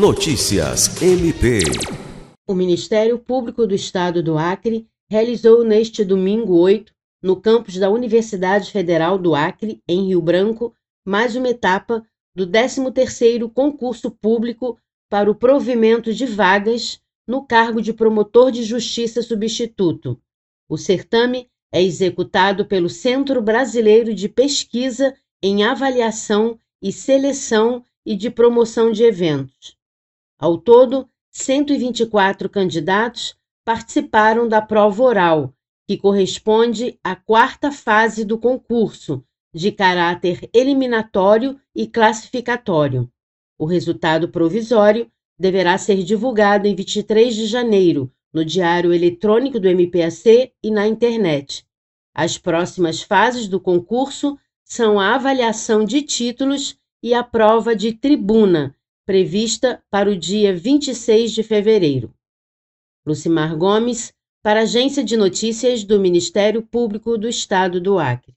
Notícias MP. O Ministério Público do Estado do Acre realizou neste domingo 8, no campus da Universidade Federal do Acre, em Rio Branco, mais uma etapa do 13º concurso público para o provimento de vagas no cargo de promotor de justiça substituto. O certame é executado pelo Centro Brasileiro de Pesquisa em Avaliação e Seleção e de Promoção de Eventos. Ao todo, 124 candidatos participaram da prova oral, que corresponde à quarta fase do concurso, de caráter eliminatório e classificatório. O resultado provisório deverá ser divulgado em 23 de janeiro no Diário Eletrônico do MPAC e na internet. As próximas fases do concurso são a avaliação de títulos e a prova de tribuna, prevista para o dia 26 de fevereiro. Lucimar Gomes, para a Agência de Notícias do Ministério Público do Estado do Acre.